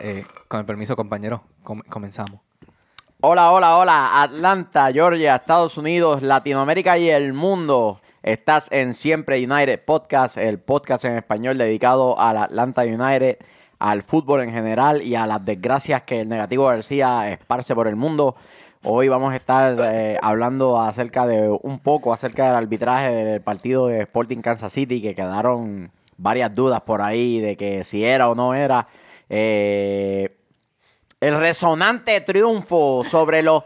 Eh, con el permiso, compañero, com- comenzamos. Hola, hola, hola, Atlanta, Georgia, Estados Unidos, Latinoamérica y el mundo. Estás en Siempre United Podcast, el podcast en español dedicado al Atlanta United, al fútbol en general y a las desgracias que el negativo García esparce por el mundo. Hoy vamos a estar eh, hablando acerca de un poco acerca del arbitraje del partido de Sporting Kansas City, que quedaron varias dudas por ahí de que si era o no era. Eh, el resonante triunfo sobre los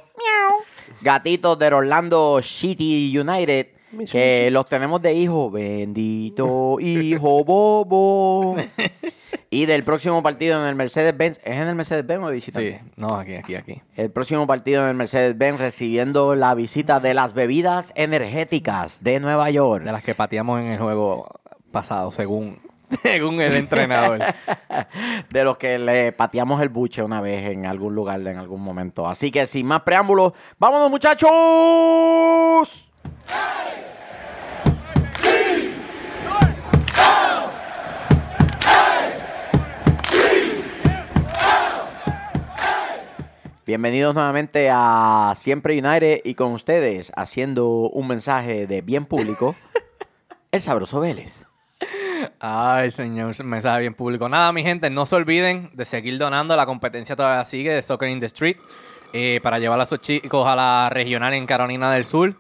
gatitos del Orlando City United. Que los tenemos de hijo. Bendito hijo bobo. y del próximo partido en el Mercedes-Benz. ¿Es en el Mercedes-Benz o visitante? Sí, no, aquí, aquí, aquí. El próximo partido en el Mercedes-Benz recibiendo la visita de las bebidas energéticas de Nueva York. De las que pateamos en el juego pasado, según, según el entrenador. de los que le pateamos el buche una vez en algún lugar, en algún momento. Así que sin más preámbulos, ¡vámonos muchachos! Bienvenidos nuevamente a Siempre United y con ustedes haciendo un mensaje de bien público, el sabroso Vélez. Ay, señor, mensaje bien público. Nada, mi gente, no se olviden de seguir donando. La competencia todavía sigue de Soccer in the Street eh, para llevar a sus chicos a la regional en Carolina del Sur.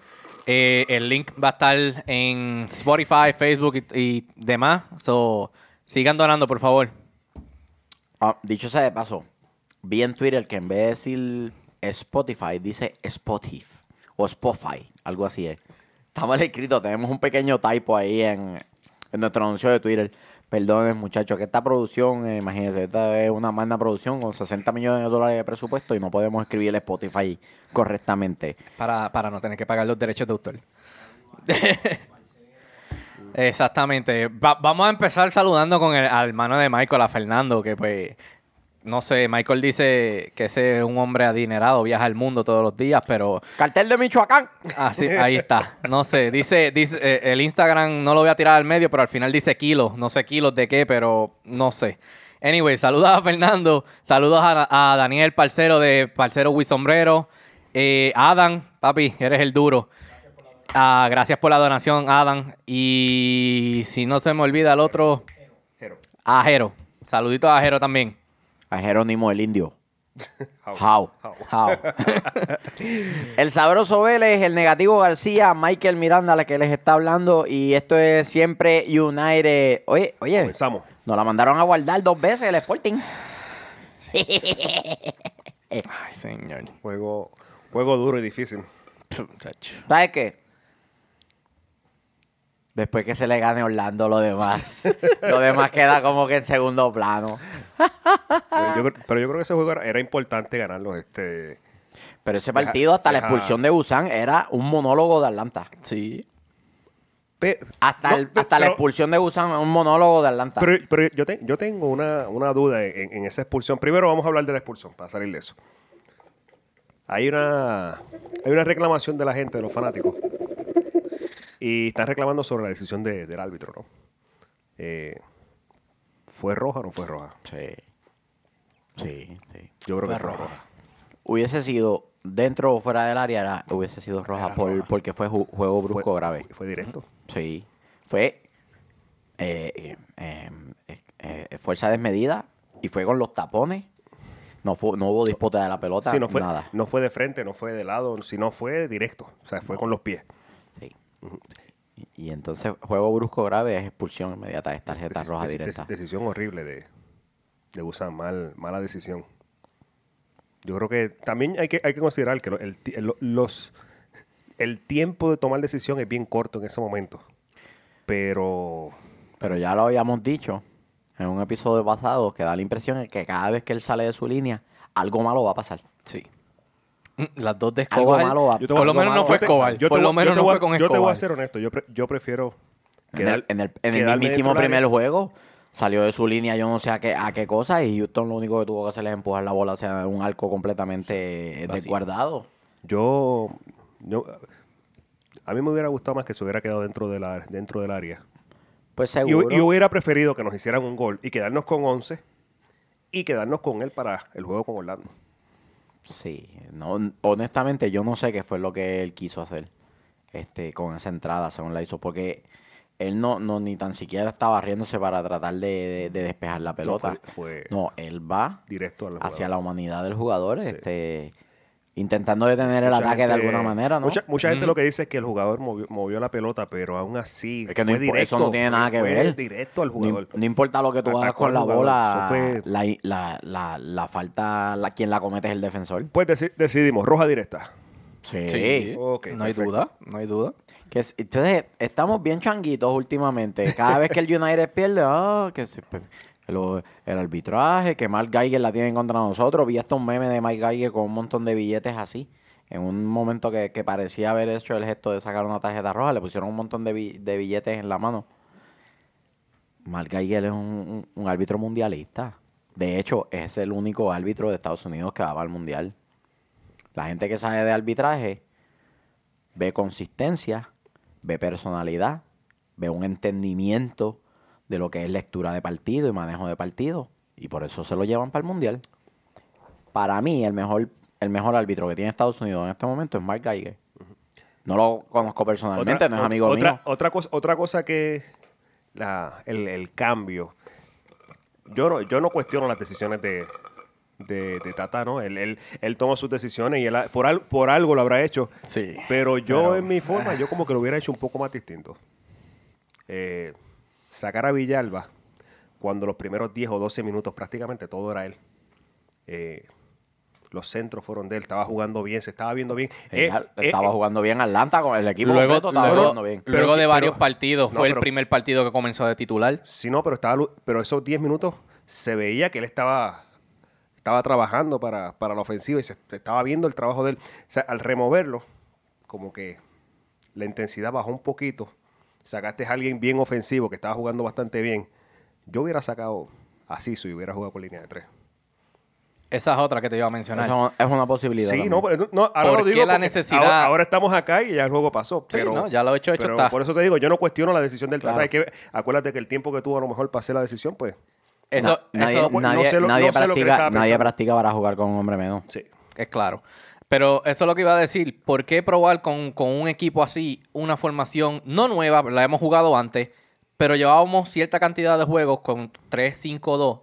Eh, el link va a estar en Spotify, Facebook y, y demás. So, sigan donando, por favor. Ah, dicho sea de paso, vi en Twitter que en vez de decir Spotify, dice Spotify o Spotify, algo así es. Está mal escrito, tenemos un pequeño typo ahí en, en nuestro anuncio de Twitter. Perdonen, muchachos, que esta producción, eh, imagínense, esta es una magna producción con 60 millones de dólares de presupuesto y no podemos escribir el Spotify correctamente. Para, para no tener que pagar los derechos de autor. Exactamente. Va- vamos a empezar saludando con el al hermano de Michael, a Fernando, que pues, no sé, Michael dice que ese es un hombre adinerado, viaja al mundo todos los días, pero Cartel de Michoacán. así, ahí está. No sé, dice, dice eh, el Instagram no lo voy a tirar al medio, pero al final dice kilos, no sé kilos de qué, pero no sé. Anyway, saludos a Fernando, saludos a, a Daniel, parcero de Parcero Wii Sombrero, eh, Adam, papi, eres el duro. Ah, gracias por la donación, Adam. Y si no se me olvida el otro, a Jero. Saluditos a Jero también. A Jerónimo el Indio. How. How. El sabroso Vélez, el negativo García, Michael Miranda, la que les está hablando. Y esto es siempre United. Oye, oye, Comenzamos. nos la mandaron a guardar dos veces el Sporting. Ay, señor. Juego, juego duro y difícil. ¿Sabes qué? Después que se le gane Orlando, lo demás. lo demás queda como que en segundo plano. Pero yo, creo- pero yo creo que ese juego era, era importante ganarlo. Este, Pero ese Deja- partido, hasta la expulsión de Busan, era un monólogo de Atlanta. Sí. pe- Hasta, no, el- pe- hasta la expulsión de Busan, un monólogo de Atlanta. Pero, pero yo, te- yo tengo una, una duda en, en esa expulsión. Primero vamos a hablar de la expulsión, para salir de eso. Hay una, hay una reclamación de la gente, de los fanáticos. Y están reclamando sobre la decisión de- del árbitro, ¿no? Eh, ¿Fue roja o no fue roja? Sí. Sí, sí. Yo creo Fue que fue roja. roja. Hubiese sido dentro o fuera del área, era- hubiese sido roja, por- porque fue ju- juego brusco Fue- grave. Fue, fue directo. Sí. Fue eh, eh, eh, eh, eh, fuerza desmedida y fue con los tapones. No, fue, no hubo disputa de la pelota, Sí, no fue, nada. no fue de frente, no fue de lado, sino fue directo. O sea, fue con los pies. Y, y entonces juego brusco grave es expulsión inmediata, es tarjeta Deci- roja directa. deci- decisión horrible de, de Busan, mal, mala decisión. Yo creo que también hay que, hay que considerar que el- los, el tiempo de tomar decisión es bien corto en ese momento. Pero Pero ya lo habíamos dicho en un episodio pasado que da la impresión de que cada vez que él sale de su línea, algo malo va a pasar. Sí. Las dos de Algo Escobar. malo va- Yo te Por lo menos no fue Escobar. yo te Por voy- lo menos no fue con Yo te voy a Escobar. ser honesto. Yo, pre- yo prefiero En el, en el, en el quedarme mismísimo primer juego salió de su línea, yo no sé a qué, a qué cosa, y Houston lo único que tuvo que hacer es empujar la bola hacia un arco completamente Vacío. desguardado. Yo, yo- a mí me hubiera gustado más que se hubiera quedado dentro, de la, dentro del área. Pues Y, seguro. y hubiera preferido que nos hicieran un gol y quedarnos con 11 y quedarnos con él para el juego con Orlando. Sí, no, honestamente yo no sé qué fue lo que él quiso hacer este, con esa entrada, según la hizo, porque él no, no ni tan siquiera estaba riéndose para tratar de, de- de despejar la pelota. fue- fue No, él va Directo hacia jugador. la humanidad del jugador, Sí. este, intentando detener el Mucha ataque de alguna manera, ¿no? Mucha, mucha gente lo que dice es que el jugador movió, movió la pelota, pero aún así. Es que no fue impo- directo, eso no tiene nada que ver. directo al No, jugador. no importa lo que tú hagas con la bola, fue- la, la, la, la falta, la, quien la comete es el defensor. Pues deci- decidimos, roja directa. Sí. Sí, Ok, no hay duda, no hay duda. Que es- entonces, estamos bien changuitos últimamente. Cada vez que el United pierde, ah, que se- pe- el arbitraje, que Mike Geiger la tiene contra nosotros. Vi hasta un meme de Mike Geiger con un montón de billetes así. En un momento que, parecía haber hecho el gesto de sacar una tarjeta roja, le pusieron un montón de, bi- de billetes en la mano. Mike Geiger es un árbitro mundialista. De hecho, es el único árbitro de Estados Unidos que va al mundial. La gente que sabe de arbitraje ve consistencia, ve personalidad, ve un entendimiento de lo que es lectura de partido y manejo de partido. Y por eso se lo llevan para el Mundial. Para mí, el mejor, el mejor árbitro que tiene Estados Unidos en este momento es Mark Geiger. No lo conozco personalmente, no es amigo otra, mío. Otra cosa, otra cosa que la, el, el cambio. Yo no, yo no cuestiono las decisiones de, de, de Tata, ¿no? Él, él, él toma sus decisiones y él por, al- por algo lo habrá hecho. Sí. Pero yo Pero- en mi forma, yo como que lo hubiera hecho un poco más distinto. Eh, sacar a Villalba cuando los primeros 10 o 12 minutos prácticamente todo era él. Eh, los centros fueron de él, estaba jugando bien, se estaba viendo bien. Eh, eh, estaba eh, jugando bien Atlanta con el equipo Luego, completo, estaba luego- jugando bien. Pero- luego de pero- varios partidos, no, fue el primer partido que comenzó de titular. Sí, no, pero estaba, pero esos 10 minutos se veía que él estaba, estaba trabajando para, para la ofensiva y se, se estaba viendo el trabajo de él. O sea, al removerlo, como que la intensidad bajó un poquito. Sacaste a alguien bien ofensivo que estaba jugando bastante bien. Yo hubiera sacado a Sisu y hubiera jugado con línea de tres. Esa es otra que te iba a mencionar. Eso es una posibilidad. Sí, también. no, pero no, ahora ¿Por lo digo qué la necesidad? Ahora, ahora estamos acá y ya el juego pasó. Sí, Pero, no, ya lo hecho, hecho pero está. Por eso te digo, yo no cuestiono la decisión del Claro. Tata. Hay que, acuérdate que el tiempo que tuvo a lo mejor para hacer la decisión, pues Eso, Na- nadie, eso no sé lo- nadie no sé practica, nadie practica para jugar con un hombre menos. sí. es claro. Pero eso es lo que iba a decir. ¿Por qué probar con, con un equipo así una formación no nueva? La hemos jugado antes, pero llevábamos cierta cantidad de juegos con 3-5-2.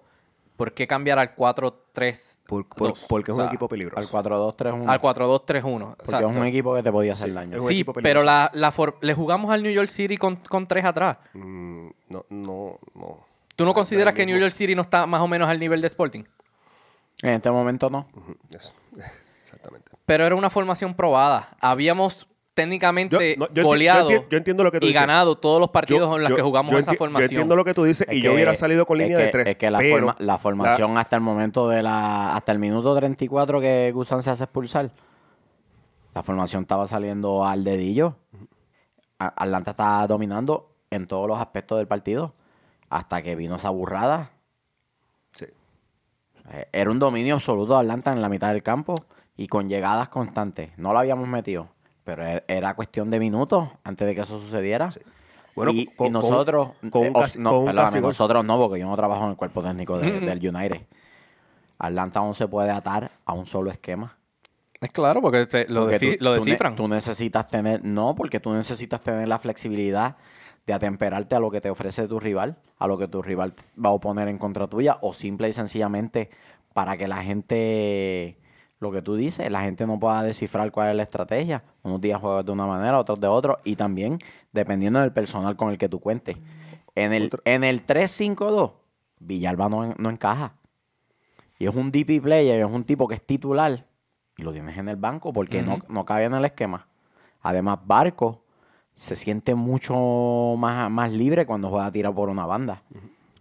¿Por qué cambiar al 4-3? Por- por- dos? porque es O un sea, equipo peligroso. Al 4-2-3-1. Al 4-2-3-1. Porque es un equipo que te podía hacer daño. Es un Sí, pero la, la for- le jugamos al New York City con, con tres atrás. Mm, no, no, no. ¿Tú no consideras que New. York City no está más o menos al nivel de Sporting? En este momento no. Ujú, eso. Exactamente. Pero era una formación probada. Habíamos técnicamente Yo- no, yo enti- goleado yo enti- yo entiendo lo que tú y dices. ganado todos los partidos en los que jugamos esa formación. Yo entiendo lo que tú dices Es y que- yo hubiera salido con línea que- de tres. Es que la, pero forma- la formación hasta el momento de la. Hasta el minuto 34 que Gusan se hace expulsar. La formación estaba saliendo al dedillo. Atlanta estaba dominando en todos los aspectos del partido. Hasta que vino esa burrada. Sí. Eh, Era un dominio absoluto de Atlanta en la mitad del campo y con llegadas constantes. No lo habíamos metido, pero e- era cuestión de minutos antes de que eso sucediera. Bueno, y, con- y nosotros, con eh, no, con perdóname, nosotros no, porque yo no trabajo en el cuerpo técnico de- del United. Atlanta no se puede atar a un solo esquema. Es claro, porque lo, Porque defi- tú- lo tú ne- descifran. Tú, necesitas tener, no, porque tú necesitas tener la flexibilidad de atemperarte a lo que te ofrece tu rival, a lo que tu rival va a oponer en contra tuya, o simple y sencillamente para que la gente, lo que tú dices, la gente no pueda descifrar cuál es la estrategia. Unos días juegas de una manera, otros de otro, y también dependiendo del personal con el que tú cuentes. En el, Otro- en el 3-5-2, Villalba no, no encaja. Y es un DP player, es un tipo que es titular y lo tienes en el banco porque no, no cabe en el esquema. Además, Barco se siente mucho más, más libre cuando juega a tirar por una banda.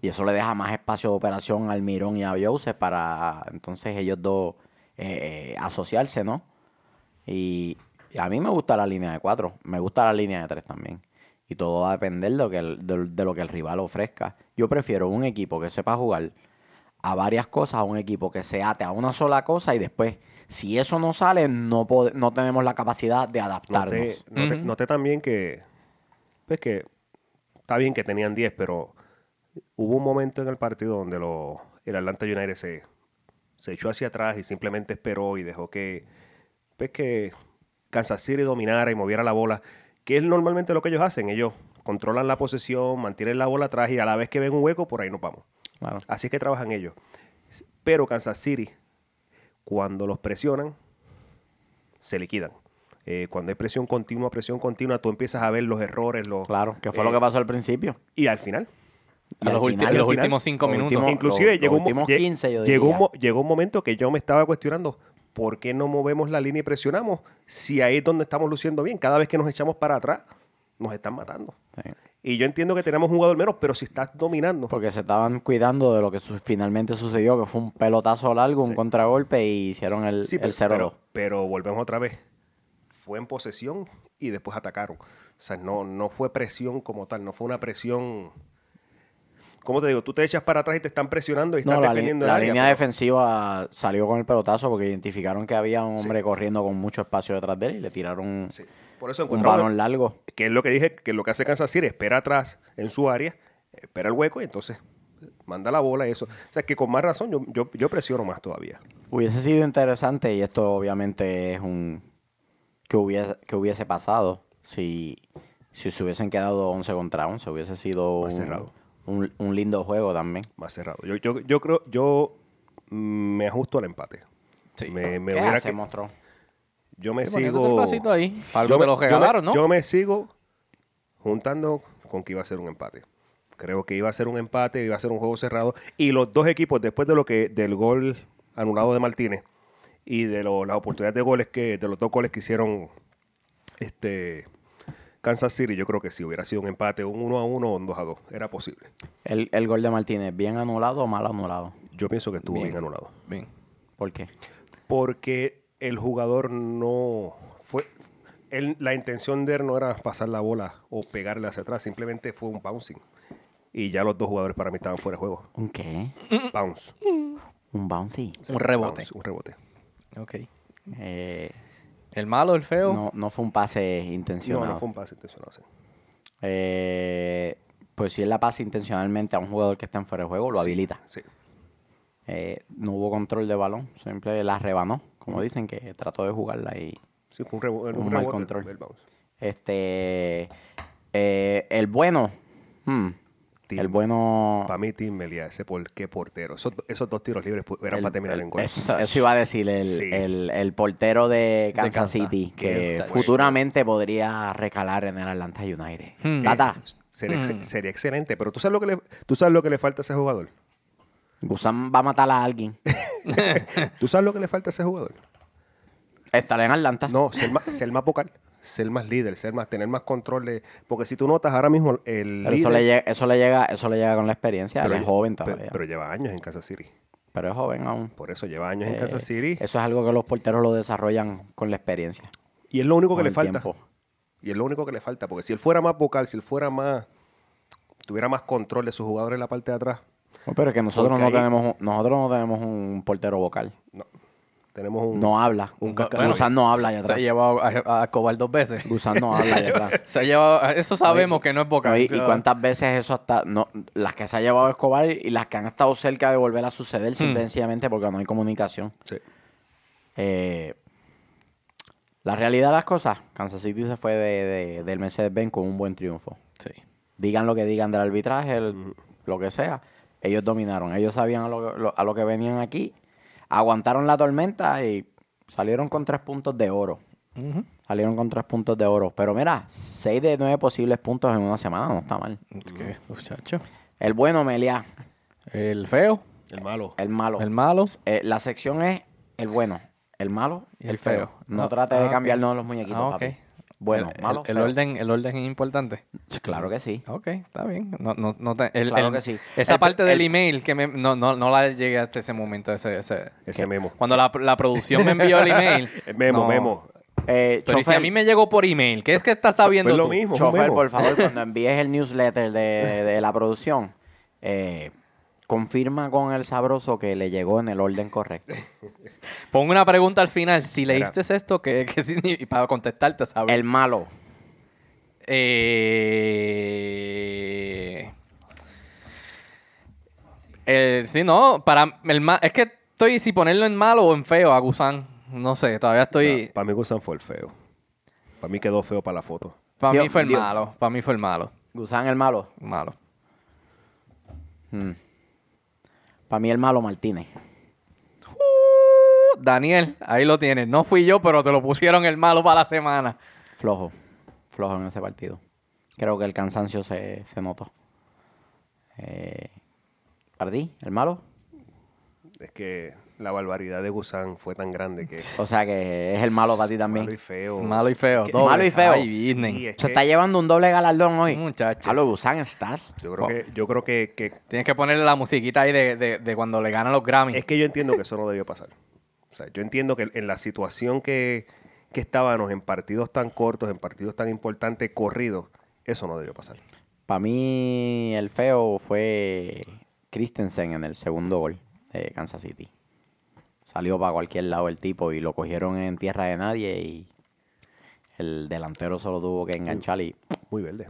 Y eso le deja más espacio de operación al Mirón y a Joseph para entonces ellos dos eh, eh, asociarse, ¿no? Y, y a mí me gusta la línea de cuatro, me gusta la línea de tres también. Y todo va a depender de lo que el, de, de lo que el rival ofrezca. Yo prefiero un equipo que sepa jugar a varias cosas, a un equipo que se ate a una sola cosa y después, si eso no sale, no, no tenemos la capacidad de adaptarnos. Noté, noté también que, pues que está bien que tenían 10, pero hubo un momento en el partido donde lo, el Atlanta United se, se echó hacia atrás y simplemente esperó y dejó que, pues que Kansas City dominara y moviera la bola, que es normalmente lo que ellos hacen. Ellos controlan la posesión, mantienen la bola atrás y a la vez que ven un hueco, por ahí nos vamos. Claro. Así es que trabajan ellos. Pero Kansas City, cuando los presionan, se liquidan. Eh, cuando hay presión continua, presión continua, tú empiezas a ver los errores, los, Claro, que fue eh, lo que pasó al principio. y al final. Y A los, final- final, últimos cinco minutos. últimos- Inclusive los- llegó, los un mo- últimos lle- 15, yo llegó, un llegó momento que yo me estaba cuestionando por qué no movemos la línea y presionamos si ahí es donde estamos luciendo bien. Cada vez que nos echamos para atrás, nos están matando. Sí. Y yo entiendo que tenemos un jugador menos, pero si estás dominando, Porque se estaban cuidando de lo que su- finalmente sucedió, que fue un pelotazo largo, un Sí. contragolpe y hicieron el, Sí, el pero, 0-2. pero, pero volvemos otra vez. Fue en posesión y después atacaron. O sea, no, no fue presión como tal, no fue una presión. ¿Cómo te digo? Tú te echas para atrás y te están presionando y estás No, la, li- defendiendo el la área, línea pero- defensiva salió con el pelotazo porque identificaron que había un hombre corriendo con mucho espacio detrás de él y le tiraron Sí. Por eso un balón largo. que es lo que dije, que lo que hace Kansas City, espera atrás en su área, espera el hueco y entonces manda la bola y eso. O sea, que con más razón yo, yo, yo presiono más todavía. Hubiese sido interesante y esto obviamente es un que hubiese, que hubiese pasado si, si se hubiesen quedado 11 contra 11. Hubiese sido Más un, cerrado. Un- un lindo juego también. Más cerrado. Yo, yo, yo creo, yo me ajusto al empate. Sí. Me, me ¿Qué hubiera hace, que- monstruo? yo me sigo... el vasito ahí. Para algo yo te me- lo yo me- regalaron, ¿no? Yo me sigo juntando con que iba a ser un empate. Creo que iba a ser un empate, iba a ser un juego cerrado. Y los dos equipos, después de lo que del gol anulado de Martínez y de lo- las oportunidades de goles que, de los dos goles que hicieron este Kansas City, yo creo que si hubiera sido un empate, un 1 a 1 o un 2 a 2, era posible. El, el gol de Martínez, ¿bien anulado o mal anulado? Yo pienso que estuvo bien, Bien. anulado. Bien. ¿Por qué? Porque el jugador no fue. él- la intención de él no era pasar la bola o pegarle hacia atrás, simplemente fue un bouncing. Y ya los dos jugadores para mí estaban fuera de juego. ¿Un qué? Bounce. Un bouncy. Un rebote. Bounce, un rebote. Ok. Eh, El malo, el feo. no, no fue un pase No, intencionado. no fue un pase intencionado. sí. Eh, pues si él la pasa intencionalmente a un jugador que está en fuera de juego, lo habilita. Sí. Eh, no hubo control de balón, siempre la rebanó, como dicen, que trató de jugarla y Sí, fue un, rebo- un Un mal control. el este eh, el bueno hmm, Tim. el bueno Para mí, Tim Melia, ese por, qué portero. Esos, esos dos tiros libres eran el- para terminar el- en gol. eso, eso iba a decir el, Sí. el- el portero de Kansas, Kansas. City Qué que bueno. futuramente podría recalar en el Atlanta United Hmm. Tata Sería, ex- Mm. sería excelente, pero ¿tú sabes, lo que le, tú sabes lo que le falta a ese jugador. Gusán va a matar a alguien ¿Tú sabes lo que le falta a ese jugador? estará en Atlanta No, ser más vocal, ser más líder, ser más, tener más control de. Porque si tú notas ahora mismo el Pero eso le, llega, eso le llega eso le llega con la experiencia él pero es lle- joven todavía Pero, lleva años en Kansas City. pero es joven aún Por eso lleva años en Eh, Kansas City. Eso es algo que los porteros lo desarrollan con la experiencia. Y es lo único que le falta. tiempo. Y es lo único que le falta. Porque si él fuera más vocal, si él fuera más. tuviera más control de sus jugadores en la parte de atrás. No, pero es que nosotros Porque no ahí- tenemos nosotros no tenemos un portero vocal. No. Tenemos un. No habla. un Bueno. Gusán no habla allá Se atrás. ha llevado a, a Escobar dos veces. Gusán no habla allá atrás. Se ha llevado, eso sabemos que no es vocal. No, y, cuántas veces eso hasta no, las que se ha llevado Escobar y las que han estado cerca de volver a suceder simple y sencillamente porque no hay comunicación. Sí. Eh, la realidad de las cosas, Kansas City se fue de, de- del Mercedes-Benz con un buen triunfo. Sí. digan lo que digan del arbitraje, el- lo que sea, ellos dominaron. Ellos sabían a lo- a lo que venían aquí, aguantaron la tormenta y salieron con tres puntos de oro. Salieron con tres puntos de oro. Pero mira, seis de nueve posibles puntos en una semana no está mal. Es que, muchacho. El bueno, Melia, El feo, El malo. el malo. el malo. Eh, la sección es el bueno, el malo y el el feo. feo. No Ah, trate ah, de ok. cambiarnos los muñequitos, Ah, ok. papi. Bueno, el, malo, el, orden, el orden es importante. Claro que sí. Ok, está bien. No, no, no te- el- Claro el- que sí. Esa El- parte del el- email que me, no, no, no la llegué hasta ese momento. Ese, ese, Ese memo. Cuando la, la producción me envió el email. El memo, no. memo. Eh, Pero ¿y si chofer- a mí me llegó por email, ¿qué es que estás sabiendo Pues lo tú? mismo. Chofer, por favor, cuando envíes el newsletter de, de la producción, eh, confirma con el sabroso que le llegó en el orden correcto. Pongo una pregunta al final. Si Mira. leíste esto, ¿qué, qué significa? Y para contestarte, ¿sabes? El malo. Eh... Sí, no, para el ma- es que estoy si ponerlo en malo o en feo a Gusán. No sé, todavía estoy. Para mí Gusan fue el feo. Para mí quedó feo para la foto. Para Dios- mí fue el Dios. malo. Para mí fue el malo. Gusán el malo. Malo. Para mí el malo Martínez. Daniel, ahí lo tienes. No fui yo, pero te lo pusieron el malo para la semana. Flojo. Flojo en ese partido. Creo que el cansancio se, se notó. Eh, ¿Pardí? ¿El malo? Es que la barbaridad de Gusan fue tan grande que. O sea que es el malo para ti también. Malo y feo. Malo y feo. Doble. Malo y feo. Ay, Disney. Sí, es Se que está llevando un doble galardón hoy. Muchacho. A lo Gusán estás. yo creo que, yo creo que, que- Tienes que ponerle la musiquita ahí de, de- de cuando le ganan los Grammys. es que yo entiendo que eso no debió pasar. O sea, yo entiendo que en la situación que, que estábamos en partidos tan cortos, en partidos tan importantes, corridos, eso no debió pasar. Para mí el feo fue Christensen en el segundo gol de Kansas City. Salió para cualquier lado el tipo y lo cogieron en tierra de nadie y el delantero solo tuvo que enganchar y Muy verde.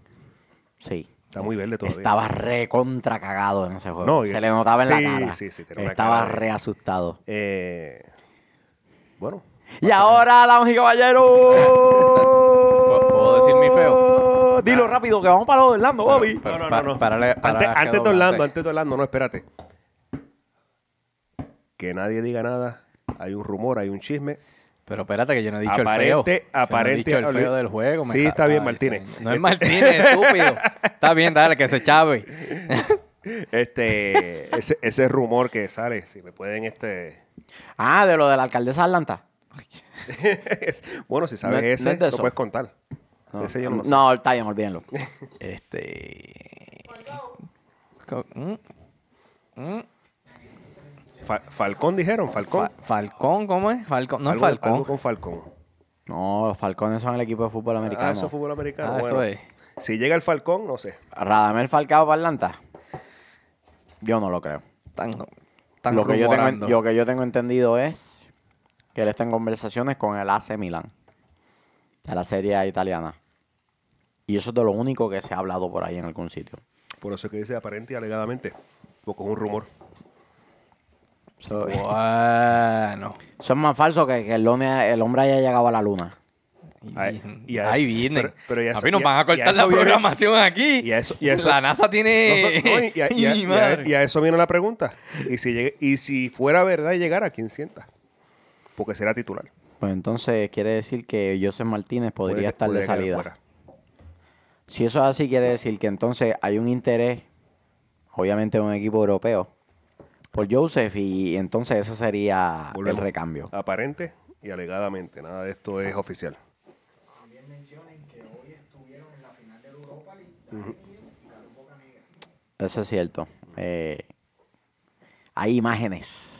sí. Está muy verde todavía. Estaba re contra cagado en ese juego. No, Se le notaba en sí, la cara. sí, sí, tenía Estaba cara de- re asustado. Eh, bueno, Y ahora, damas y caballeros. ¿Puedo decir mi feo? Dilo rápido, que vamos para lo de Orlando, Bobby. Pero no, no, no, no. párale- párale antes, antes de Orlando, antes. antes de Orlando, no, espérate. Que nadie diga nada. Hay un rumor, hay un chisme. Pero espérate que yo no he dicho Aparente- el feo. Yo no he aparente- dicho el feo del juego. Sí, está bien, Martínez. señor. No es Martínez, estúpido. Está bien, dale, que se chave. Este, ese, ese rumor que sale, si me pueden, este. Ah, de lo de la alcaldesa de Atlanta. bueno, si sabes No es- ese, no es de lo eso. puedes contar. Ese yo no lo sé. No, está bien, olvídenlo. Este. Mm, mm. Fa- Falcón dijeron, Falcón. Fa- Falcón, ¿cómo es? Falcón. No es Falcón. algo con Falcón. No, los Falcones son el equipo de fútbol americano. Ah, eso es fútbol americano. Ah, eso es. Si llega el Falcón, no sé. Radamel Falcao para Atlanta. Yo no lo creo. Tan, tan Lo que, yo tengo, lo que yo tengo entendido es que él está en conversaciones con el AC Milan de la serie italiana. Y eso es de lo único que se ha hablado por ahí en algún sitio. Por eso es que dice aparente y alegadamente. Porque es un rumor. Eso, Bueno. eso es más falso que que el, hombre- el hombre haya llegado a la luna. Ay, y a Ahí viene. pero- pero y a eso- Papi, nos van a cortar la viene- programación aquí. y a eso- y a eso- la NASA tiene. No, so- no, y, a, y y eso viene la pregunta. Y si, llegue- y si fuera verdad y llegara, ¿quién sienta? Porque será titular. Pues entonces quiere decir que Joseph Martínez podría Puede- estar de salida. Si eso es así, quiere decir que entonces hay un interés, obviamente, de un equipo europeo por Joseph y entonces ese sería Volvemos. el recambio. Aparente y alegadamente. Nada de esto es oficial. Eso es cierto. Eh, hay imágenes.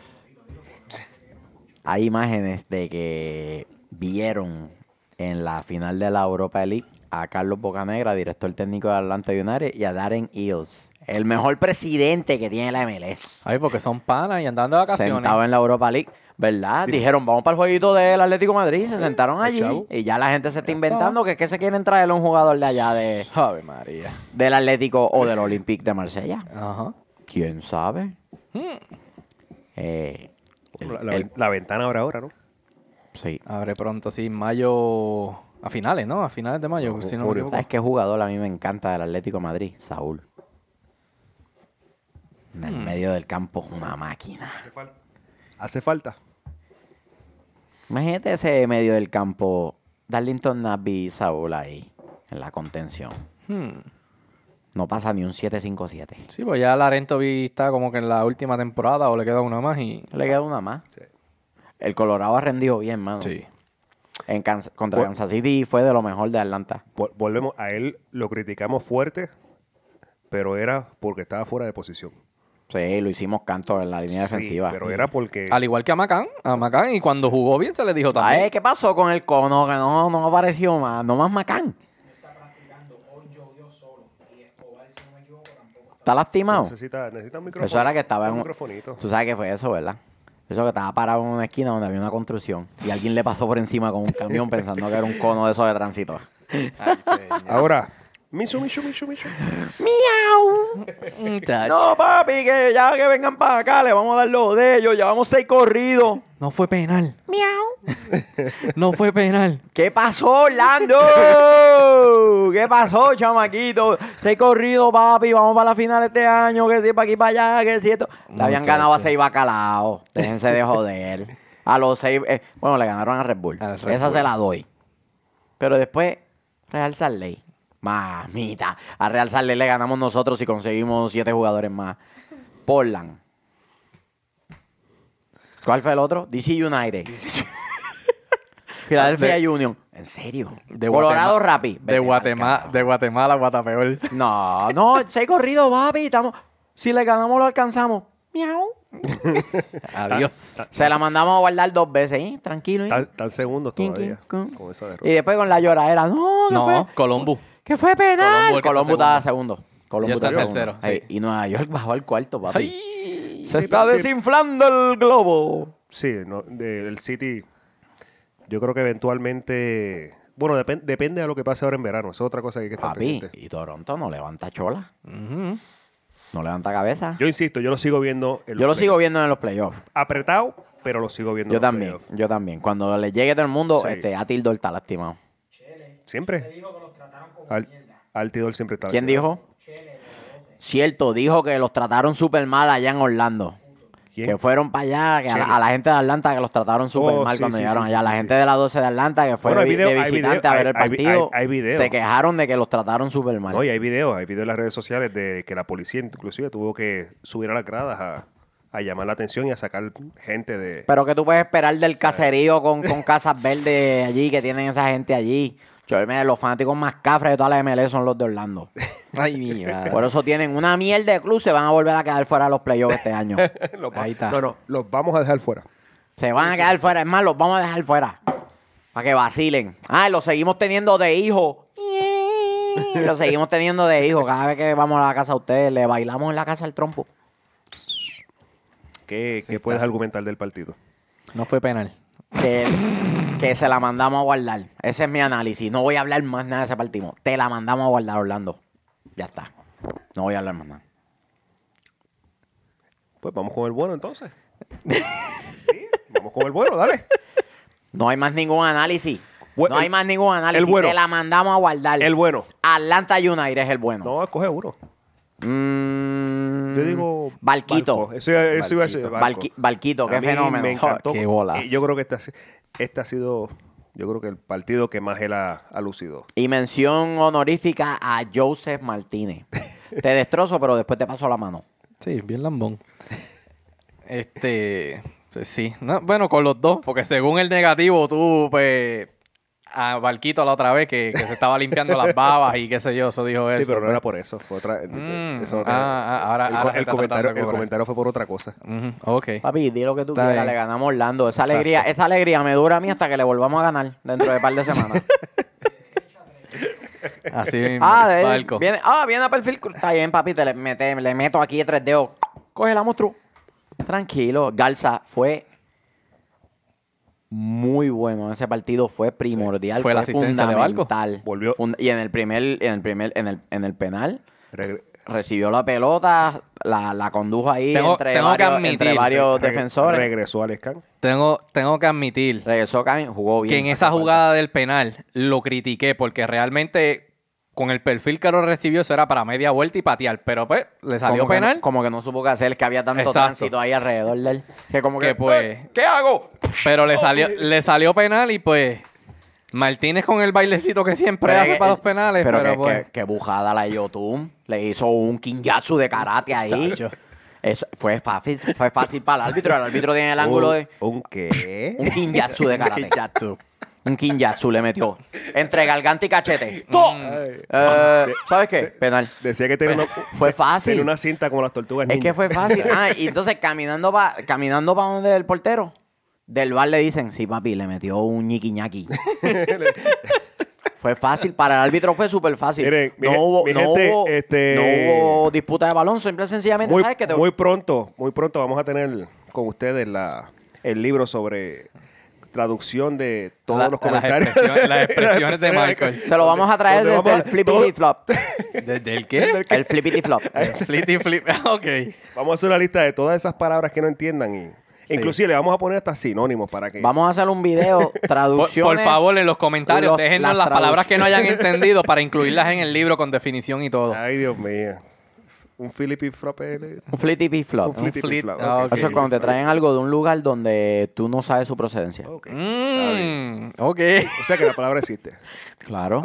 Hay imágenes de que vieron en la final de la Europa League a Carlos Bocanegra, director técnico de Atlanta United, y a Darren Eels, el mejor presidente que tiene la MLS. Ay, porque son panas y andan de vacaciones. Sentado en la Europa League, ¿verdad? Dijeron, vamos para el jueguito del Atlético de Madrid, se sentaron allí y ya la gente se está inventando que, que se quieren traer a un jugador de allá de, Ave María. del Atlético o del Olympique de Marsella. Ajá. ¿Quién sabe? Eh, el- La, la- el- la ventana ahora, ahora, ¿no? sí. Abre pronto, sí, mayo. A finales, ¿no? A finales de mayo. No, si no. ¿Sabes qué jugador a mí me encanta del Atlético de Madrid? Saúl. En el medio del campo, una máquina. Hace falta. Hace falta. Imagínate ese medio del campo, Darlington Nabby y Saúl ahí, en la contención. Hmm. No pasa ni un 7-5-7. Sí, pues ya Larento está como que en la última temporada o le queda una más y. Le queda una más. Sí. El Colorado ha rendido bien, mano. Sí. En Kansas- contra Por- Kansas City fue de lo mejor de Atlanta. Vol- Volvemos a él, lo criticamos fuerte, pero era porque estaba fuera de posición. Sí, lo hicimos canto en la línea Sí, defensiva. pero era porque Al igual que a Macán. A Macán. Y cuando jugó bien se le dijo también. Ay, ¿qué pasó con el cono? Que no, no apareció más. No más Macán. ¿Está lastimado? necesita, necesita un micrófono. Eso era que estaba en un microfonito. Tú sabes que fue eso, ¿verdad? Eso que estaba parado en una esquina donde había una construcción y alguien le pasó por encima con un camión pensando que era un cono de esos de tránsito. Ahora, Misu, misu, misu, misu. ¡Miau! No, papi, que ya que vengan para acá, le vamos a dar lo de ellos. Llevamos seis corridos. No fue penal. ¡Miau! No fue penal. ¿Qué pasó, Orlando? ¿Qué pasó, chamaquito? Seis corridos, papi. Vamos para la final este año. Que si para aquí, para allá. Que si esto. Le habían ganado a seis bacalaos. Déjense de joder. A los seis. eh, bueno, le ganaron a Red Bull. A Red Esa Bull. se la doy. Pero después, Real Salt Lake. Mamita. A Real Salt le ganamos nosotros y conseguimos siete jugadores más. Portland. ¿Cuál fue el otro? DC United. Philadelphia De- Union. ¿En serio? De Colorado Guatemala- Rapid. De Guatemala, de Guatemala Guatapeor. No, no, seis corridos, papi. Estamos... Si le ganamos, lo alcanzamos. Miau. Adiós. Se la mandamos a guardar dos veces, ¿eh? Tranquilo, ¿eh? Tan, tan segundos todavía. quin, Con esa derrota. Y después con la lloradera. No, No, fue? Colombo. Que fue penal. Colombo está segundo. Colombo está tercero, sí. Y Nueva York bajó al cuarto, papi. Ay. Se está desinflando el globo. Sí, no, de- el City, yo creo que eventualmente. Bueno, depen- depende de lo que pase ahora en verano. Esa es otra cosa que hay que estar Papi, pendiente. y Toronto no levanta chola. No levanta cabeza. Yo insisto, yo lo sigo viendo. en Yo los lo sigo viendo en los playoffs. Apretado, pero lo sigo viendo. Yo en los también, yo también. Cuando le llegue todo el mundo, Sí. este, Atildor está lastimado. Siempre. Al, Altidor siempre está. ¿Quién dijo? Cierto, dijo que los trataron súper mal allá en Orlando. ¿Quién? Que fueron para allá, que a la, Chele. a la gente de Atlanta que los trataron súper Oh, mal sí, cuando sí, llegaron sí, allá. sí, la sí, gente sí. de la 12 de Atlanta que fue Bueno, de, video- de visitante video- a ver hay- el partido. hay- hay video. Se quejaron de que los trataron súper mal. No, y hay videos, hay videos en las redes sociales de que la policía inclusive tuvo que subir a las gradas a, a llamar la atención y a sacar gente de... Pero que tú puedes esperar del caserío con, con casas verdes allí que tienen esa gente allí. Yo, mira, los fanáticos más cafres de toda la MLE son los de Orlando. Ay, madre. Por eso tienen una mierda de club, se van a volver a quedar fuera de los playoffs este año. Los Ahí está. No, no, los vamos a dejar fuera. Se van a quedar fuera. Es más, los vamos a dejar fuera. Para que vacilen. Ah, los seguimos teniendo de hijo. Los seguimos teniendo de hijo. Cada vez que vamos a la casa a ustedes, le bailamos en la casa al trompo. ¿Qué, qué puedes argumentar del partido? No fue penal. Que, que se la mandamos a guardar. Ese es mi análisis. No voy a hablar más nada de ese partido. Te la mandamos a guardar, Orlando. Ya está. No voy a hablar más nada. Pues vamos con el bueno entonces. Sí, vamos con el bueno, dale. No hay más ningún análisis. No hay más ningún análisis. el bueno. Te la mandamos a guardar. El bueno. Atlanta United es el bueno. No, escoge uno. Mm, Yo digo... Barquito. Barco. Eso, eso iba a decir. Barquito, qué A mí fenómeno. Me encantó. Qué bolas. Yo creo que este, este ha sido, yo creo que el partido que más él ha, ha lucido. Y mención honorífica a Joseph Martínez. te destrozo, pero después te paso la mano. Sí, bien lambón. Este, pues sí. No, bueno, con los dos, porque según el negativo, tú, pues, a Barquito la otra vez que, que se estaba limpiando las babas y qué sé yo, eso dijo eso. Sí, pero no era por eso. Fue otra, Mm, eso otra- ah, ah, ahora- el, ahora comentario, el comentario fue por otra cosa. Ok. Papi, di lo que tú Está quieras. bien. Le ganamos Orlando. Esa Exacto. alegría, esta alegría me dura a mí hasta que le volvamos a ganar dentro de un par de semanas. Así mismo. ah, de- viene, ah, viene a perfil. Está bien, papi. Te le, mete- le meto aquí de tres dedos. Coge la monstruo. Tranquilo. Garza fue muy bueno. Ese partido fue primordial. Fue la asistencia de. Volvió. Y en el primer, en el primer, en el, en el penal. Regre- recibió la pelota, la, la condujo ahí Tengo- entre, tengo que varios, admitir, entre varios regre- defensores. Regresó al Scan. Tengo, tengo que admitir Regresó Cami, jugó bien. que en esa jugada del penal lo critiqué porque realmente con el perfil que lo recibió eso era para media vuelta y patear, pero pues le salió como que penal. no- como que no supo qué hacer, que había tanto Exacto. tránsito ahí alrededor de él. Que como que, Que, pues, "Eh, ¿qué hago? Pero le salió, le salió penal y pues Martínez con el bailecito que siempre Pero hace que- para los penales, pero, Pero, que, pues, que- bujada la Yotun. Le hizo un kinjatsu de karate ahí. Eso fue fácil, fue fácil para el árbitro. El árbitro tiene el ángulo de ¿Un, un qué? un kinjatsu de karate. Un kinjatsu le metió. Entre garganta y cachete. Ay. Eh, ¿Sabes qué? Penal. Decía que tenía una, Fue fácil. tenía una cinta como las tortugas Es que fue fácil. Ah, y entonces caminando para caminando pa donde el portero, del bar le dicen, sí, papi, le metió un ñiqui ñaqui. fue fácil. Para el árbitro fue súper fácil. Miren, mi no, gen- hubo, mi no, gente, hubo, este- no hubo disputa de balón, simple y sencillamente, muy, ¿sabes qué? Te- muy pronto, muy pronto vamos a tener con ustedes la, el libro sobre traducción de todos La- los las comentarios. expresiones- las expresiones de Michael. Se lo vamos a traer ¿Dónde desde vamos el flippity flop. ¿Desde el qué? El flippity flop. Flitty flip. ok. Vamos a hacer una lista de todas esas palabras que no entiendan y Sí. inclusive le vamos a poner hasta sinónimos para que Vamos a hacer un video, traducciones. por favor, en los comentarios, los- déjennos las las palabras que no hayan entendido para incluirlas en el libro con definición y todo. Ay, Dios mío. Un Philippi Frope. Un flippity flop. Un flop, ah, ok. Eso es cuando te traen algo de un lugar donde tú no sabes su procedencia. Ok. Mm, ok. O sea que la palabra existe. Claro.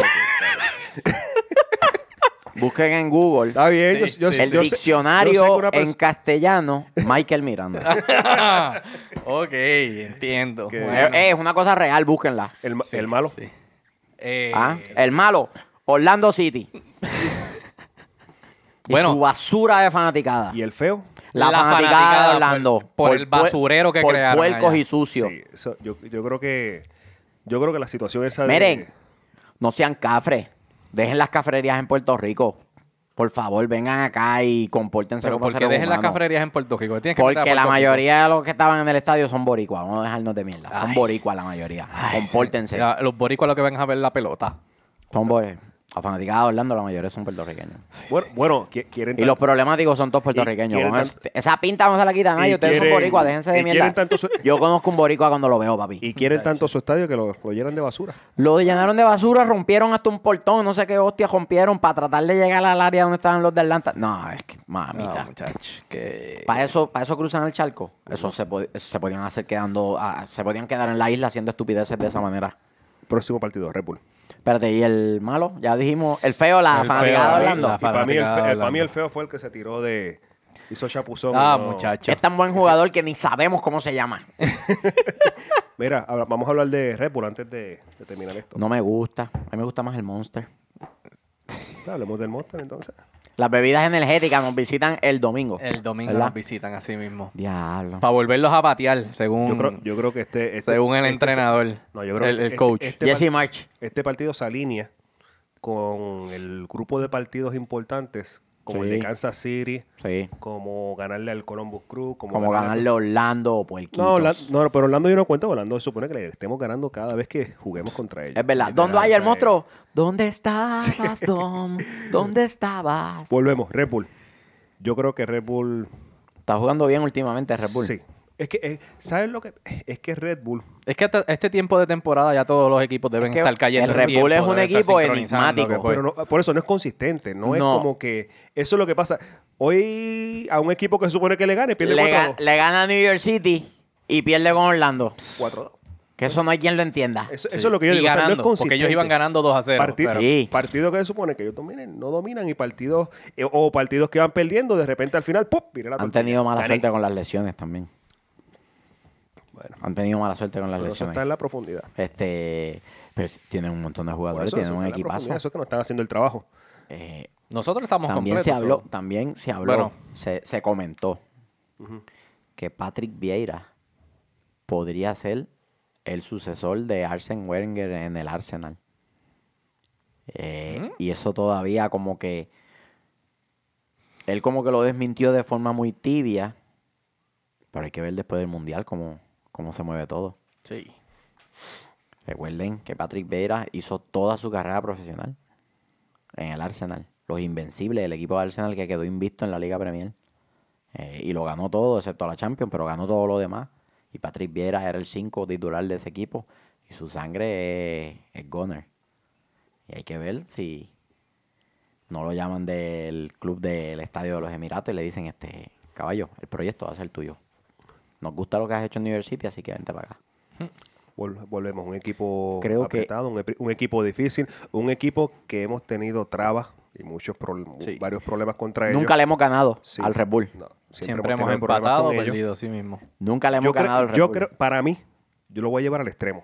Busquen en Google Está bien. Sí, yo, yo, sí, el yo diccionario sé en castellano, Michael Miranda. ok, entiendo. Bueno, Eh, Es una cosa real, búsquenla. el, ma- sí, el malo. sí. Eh, Ah, El malo, Orlando City. Y Bueno. su basura de fanaticada. Y el feo. La, La fanaticada, fanaticada de Orlando. por- por el basurero que por crearon puercos allá. y sucios. Sí, eso- yo, yo creo que yo creo que la situación esa de- Miren, no sean cafres. Dejen las cafrerías en Puerto Rico. Por favor, vengan acá y compórtense Pero como porque seres dejen las cafrerías en Puerto Rico. Que Porque la Rico. mayoría de los que estaban en el estadio son boricuas. Vamos a dejarnos de mierda. Son boricuas la mayoría. Ay, Compórtense. sí. Los boricuas lo que van a ver la pelota. Son boricuas. La fanaticada de Orlando, la mayoría son puertorriqueños. bueno, bueno, qui- quieren Y los problemáticos son todos puertorriqueños. quieren eso- esa pinta no se la quita a nadie. y Ustedes son boricuas, déjense de y mierda. quieren tanto su- Yo conozco un boricua cuando lo veo, papi. y quieren tanto su estadio que lo, lo llenan de basura. Lo llenaron de basura, rompieron hasta un portón, no sé qué hostias rompieron para tratar de llegar al área donde estaban los de Atlanta. No, es que, mamita. No, muchacho, que... Para eso, para eso cruzan el charco. Eso se, pod- eso se podían hacer quedando, ah, se podían quedar en la isla haciendo estupideces de esa manera. Próximo partido, Red Bull. Espérate, y el malo, ya dijimos, el feo, la fanaticada la Y para mí, el para mí feo fue el que se tiró de... Hizo chapuzón. Ah, no. muchacho. Es tan buen jugador que ni sabemos cómo se llama. Mira, vamos a hablar de Red Bull antes de, de terminar esto. No me gusta. A mí me gusta más el Monster. Hablemos del Monster entonces. Las bebidas energéticas nos visitan el domingo. El domingo ¿verdad? nos visitan así mismo. Diablo. Para volverlos a patear, según, Yo creo, yo creo que este... este- según el este- entrenador, No, yo creo el, este- coach. este Jesse March. este partido se alinea con el grupo de partidos importantes, como el Sí. de Kansas City, Sí. como ganarle al Columbus Crew, como, Como ganarle a Orlando o. No, no, pero Orlando yo no cuento. Orlando se supone que le estemos ganando cada vez que juguemos contra ellos. Es verdad. ¿Dónde hay el monstruo? ¿Dónde estabas, Dom? ¿Dónde estabas? Volvemos, Red Bull. Yo creo que Red Bull. Está jugando bien últimamente Red Bull. Sí. Es que, eh, ¿sabes lo que? Es que Red Bull. Es que hasta este tiempo de temporada ya todos los equipos deben Es que estar cayendo. el Red Bull es un equipo enigmático. pues, Pero no- por eso no es consistente. No, es como que. Eso es lo que pasa. Hoy a un equipo que se supone que le gane, pierde Le, ga- 4-2. le gana a New York City y pierde con Orlando. 4-2. Que eso no hay quien lo entienda. Eso, sí. eso es lo que yo Y digo. o sea, no es ganando, porque ellos iban ganando 2 a 0. Partido, pero- Sí. partido que se supone que ellos dominen, no dominan y partidos eh, o partidos que van perdiendo, de repente al final, ¡pum! Mira la Han tortilla. tenido mala Gané. suerte con las lesiones también. Bueno, Han tenido mala suerte con las pero eso lesiones. está en la profundidad. Este, pues tienen un montón de jugadores, eso, tienen eso un equipazo. Eso es que no están haciendo el trabajo. Eh, Nosotros estamos también completos. se habló, también se habló, Bueno. se, se comentó que Patrick Vieira podría ser el sucesor de Arsene Wenger en el Arsenal. Eh, Y eso todavía como que él como que lo desmintió de forma muy tibia, pero hay que ver después del mundial cómo, cómo se mueve todo. Sí. Recuerden que Patrick Vieira hizo toda su carrera profesional en el Arsenal. Los Invencibles, el equipo de Arsenal que quedó invicto en la Liga Premier. Eh, y lo ganó todo, excepto la Champions, pero ganó todo lo demás. Y Patrick Vieira era el 5 titular de ese equipo. Y su sangre es, es goner. Y hay que ver si no lo llaman del club del Estadio de los Emiratos y le dicen, este caballo, el proyecto va a ser tuyo. Nos gusta lo que has hecho en New York City, así que vente para acá. Vol- Volvemos, un equipo Creo que- apretado, un, equipo difícil, un equipo que hemos tenido trabas y muchos pro- Sí. varios problemas contra ellos. Nunca le hemos ganado Sí, al Red Bull. no, Siempre, hemos problemas empatado o ellos. perdido, sí mismo. Nunca le hemos Yo, creo- ganado al Red yo Bull. creo, para mí, yo lo voy a llevar al extremo.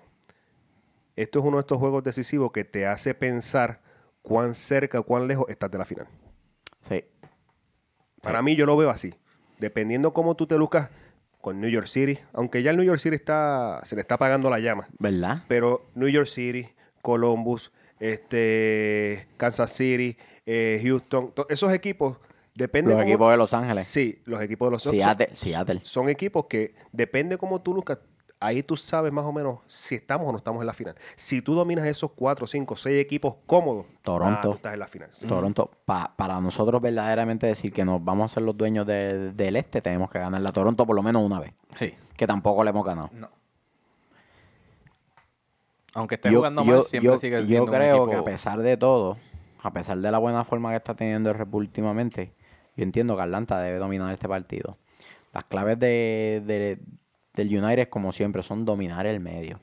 Esto es uno de estos juegos decisivos que te hace pensar cuán cerca, cuán lejos estás de la final. Sí. Para mí yo lo veo así. Dependiendo cómo tú te lucas con New York City, aunque ya el New York City está, se le está apagando la llama, ¿Verdad? pero New York City, Columbus, este, Kansas City, eh, Houston, to- esos equipos depende Los cómo- equipos de Los Ángeles. Sí, los equipos de los son- Seattle- son, Seattle. son equipos que depende cómo tú luzcas. Ahí tú sabes más o menos si estamos o no estamos en la final. Si tú dominas esos cuatro, cinco, seis equipos cómodos, Toronto. ah, tú estás en la final. Sí. Toronto, pa- para nosotros verdaderamente decir que nos vamos a ser los dueños de- del este, tenemos que ganar la Toronto por lo menos una vez. Sí. Que tampoco le hemos ganado. No. Aunque esté Yo, jugando yo- mal, siempre yo- sigue yo siendo un creo equipo- que a pesar de todo, a pesar de la buena forma que está teniendo el Red Bull últimamente, yo entiendo que Atlanta debe dominar este partido. Las claves de, de- del United, como siempre, son dominar el medio.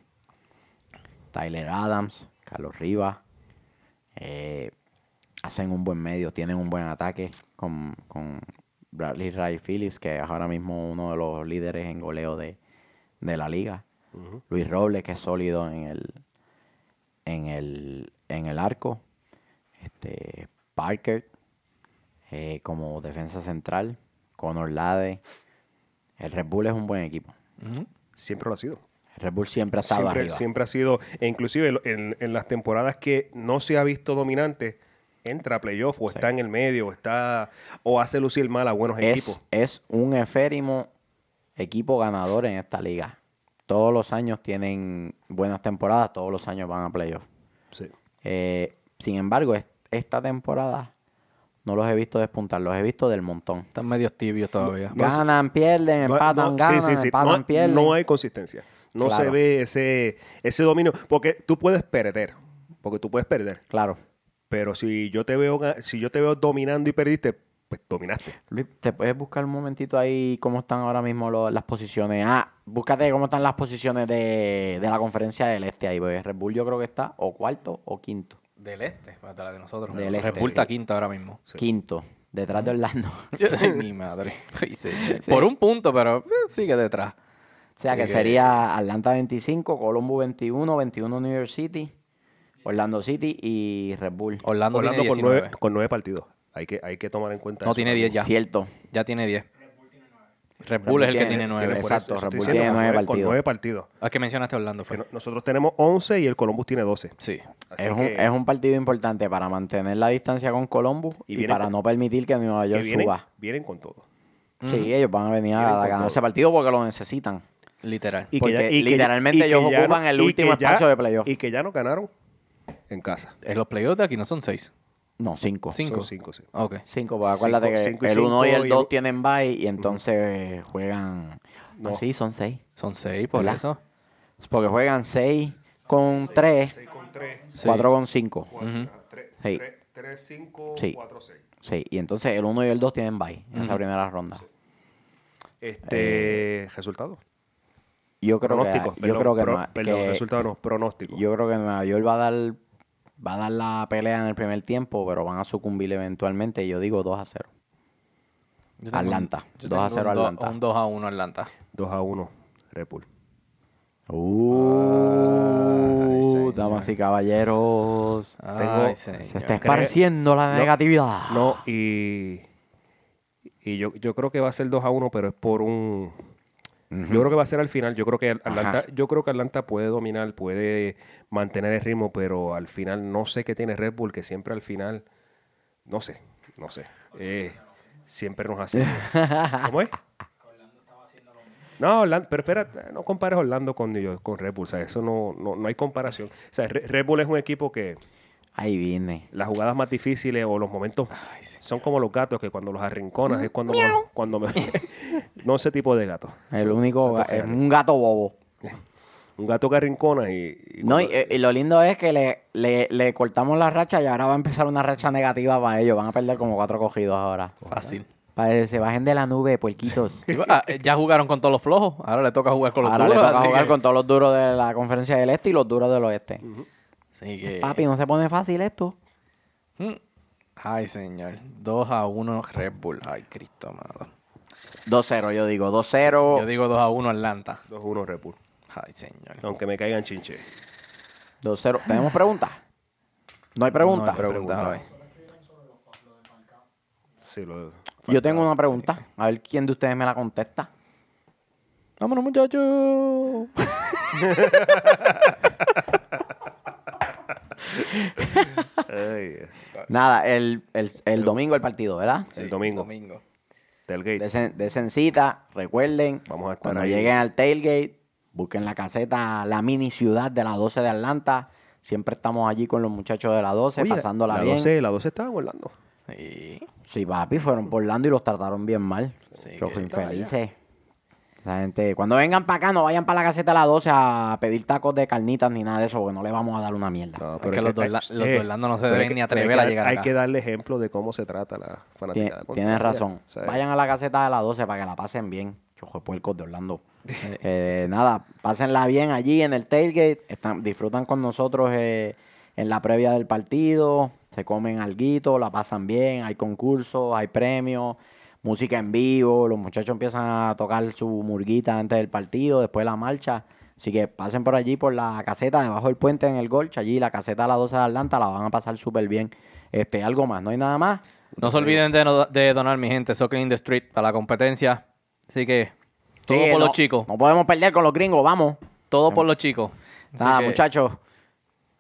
Tyler Adams, Carlos Rivas, eh, hacen un buen medio, tienen un buen ataque con, con Bradley Ray Phillips, que es ahora mismo uno de los líderes en goleo de, de la liga. Luis Robles, que es sólido en el, en el, en el arco. Este, Parker, eh, como defensa central. Conor Lade. El Red Bull es un buen equipo. Siempre lo ha sido. Red Bull siempre ha estado Siempre, arriba. siempre ha sido, e inclusive en, en las temporadas que no se ha visto dominante, entra a playoff o está en el medio, o está o hace lucir mal a buenos equipos. es, un eférimo equipo ganador en esta liga. Todos los años tienen buenas temporadas, todos los años van a playoff. Sí. Eh, sin embargo, es- esta temporada no los he visto despuntar, los he visto del montón. Están medios tibios todavía. Ganan, pierden, empatan, no- ganan, sí, sí, sí. empatan, No hay- pierden. No hay consistencia. No se ve ese, ese dominio. Porque tú puedes perder. Porque tú puedes perder. Claro. Pero si yo te veo, si yo te veo dominando y perdiste, pues dominaste. Luis, ¿te puedes buscar un momentito ahí cómo están ahora mismo lo- las posiciones? Ah, búscate cómo están las posiciones de, de la conferencia del este ahí. Porque Red Bull yo creo que está o cuarto o quinto. Del este, para la de nosotros. Del este. Bull está quinta ahora mismo. Quinto, detrás de Orlando. Ay, mi madre. Ay. Por un punto, pero eh, sigue detrás. O sea, Sí, que, que- sería Atlanta 25, Colombo 21, 21 New York City, Orlando City y Red Bull. Orlando, Orlando tiene con 19. nueve, con nueve partidos. Hay que, hay que tomar en cuenta No eso tiene también. 10 ya. Cierto. Ya tiene 10. Red Bull es el que tiene- tiene 9. Tiene por Exacto, Red Bull tiene con nueve Con partidos. nueve partidos. ¿A qué mencionaste Orlando? Que Fue? no- nosotros tenemos 11 y el Columbus tiene 12. Sí. Es un, que- es un partido importante para mantener la distancia con Columbus Y para con- no permitir que Nueva que York vienen, suba. vienen con todo. Sí, ellos van a venir Vienen a con ganar todo. ese partido porque lo necesitan. Literal. Y Porque ya- y literalmente y ellos ocupan el último que ya- espacio de playoff. Y que ya no ganaron en casa. En los playoffs de aquí no son 6. No, cinco. Cinco. Son cinco, sí. Ok. Cinco, porque acuérdate Cinco- que cinco y el 1 y cinco el y 2 el- tienen bye y entonces eh, juegan... No. No. sí, son seis. Son 6 por ¿Verdad? eso. Porque juegan 6 con 3, Seis con tres. Sí. 4 con 5. Ujú. Tres, Sí. tres, tres, cinco, Sí. cuatro, seis. Sí, y entonces el 1 y el 2 tienen bye en esa primera ronda. Este, resultado. Yo creo Pronóstico. que, yo perdón, creo que, pro- perdón, que- resultado no, pronóstico. yo creo que Nueva York va a dar va a dar la pelea en el primer tiempo, pero van a sucumbir eventualmente. y Yo digo 2 a 0. Yo tengo- Atlanta. yo 2 a tengo 0 un do- Atlanta. Un 2 a 1 Atlanta. 2 a 1, Red Bull. Uh, señor. damas y caballeros. Tengo- Ay, Se señor. está Creo- esparciendo la No, negatividad. No, y, y yo, yo creo que va a ser 2 a 1, pero es por un... Yo creo que va a ser al final. Yo creo que Atlanta, Ajá. yo creo que Atlanta puede dominar, puede mantener el ritmo, pero al final no sé qué tiene Red Bull, que siempre al final, no sé, no sé. eh, siempre nos hace. ¿Cómo es? No, Orlando, pero espera, no compares Orlando con, New York, con Red Bull. O sea, eso no, no, no hay comparación. O sea, Re- Red Bull es un equipo que Ahí viene. las jugadas más difíciles o los momentos son como los gatos que cuando los arrinconas es cuando, me- cuando me, no ese tipo de gato. El único es un gato bobo. Un gato que arrincona y, y No, y, cuando- y lo lindo es que le, le, le cortamos la racha y ahora va a empezar una racha negativa para ellos. Van a perder como cuatro cogidos ahora. Fácil. Para que se bajen de la nube, puerquitos. Ah, eh, ya jugaron con todos los flojos. Ahora le toca jugar con los Ahora le duros. toca así jugar que- con todos los duros de la conferencia del este y los duros del oeste. Así que- Papi, no se pone fácil esto. Mm. Ay, señor. 2 a 1 Red Bull. Ay, Cristo amado. 2-0, yo digo. 2-0. Yo digo 2 a 1 Atlanta. 2-1 Red Bull. Ay, señor. Aunque me caigan chinche. 2-0. ¿Tenemos preguntas? No hay preguntas. No hay preguntas. Sí, lo- Yo tengo una pregunta. A ver quién de ustedes me la contesta. Vámonos, muchachos. Ay, Nada, el, el, el domingo el partido, ¿verdad? el domingo. Domingo. Tailgate. Desen, desen cita, recuerden, Vamos a estar cuando ahí. lleguen al tailgate, Busquen la caseta, la mini ciudad de la 12 de Atlanta. Siempre estamos allí con los muchachos de la 12, Oye, pasándola la bien. 12, la 12 estaba en Orlando. Sí. Sí, papi, fueron por Orlando y los trataron bien mal. Sí, Chocos que está gente, cuando vengan para acá, no vayan para la caseta de la 12 a pedir tacos de carnitas ni nada de eso, porque no le vamos a dar una mierda. No, Es que los los de Orlando no se deben ni que- atrever a que- llegar Hay acá. que darle ejemplo de cómo se trata la Tien- fanaticada. tienes razón. O sea, Vayan a la caseta de la 12 para que la pasen bien. Chojo de puercos de Orlando. Eh, nada, pásenla bien allí en el tailgate. Están, disfrutan con nosotros eh, en la previa del partido. Se comen alguito, la pasan bien. Hay concursos, hay premios, música en vivo. Los muchachos empiezan a tocar su murguita antes del partido, después la marcha. Así que pasen por allí, por la caseta, debajo del puente en el Golch. Allí la caseta de la 12 de Atlanta la van a pasar súper bien. Este, algo más, no hay nada más. No se olviden de, no- de donar, mi gente, Soccer in the Street para la competencia. Así que todo Sí, por no- los chicos. No podemos perder con los gringos, vamos. Todo por los chicos. Así Nada, que- muchachos.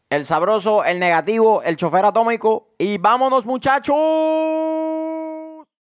El sabroso, el negativo, el chofer atómico. Y vámonos, muchachos.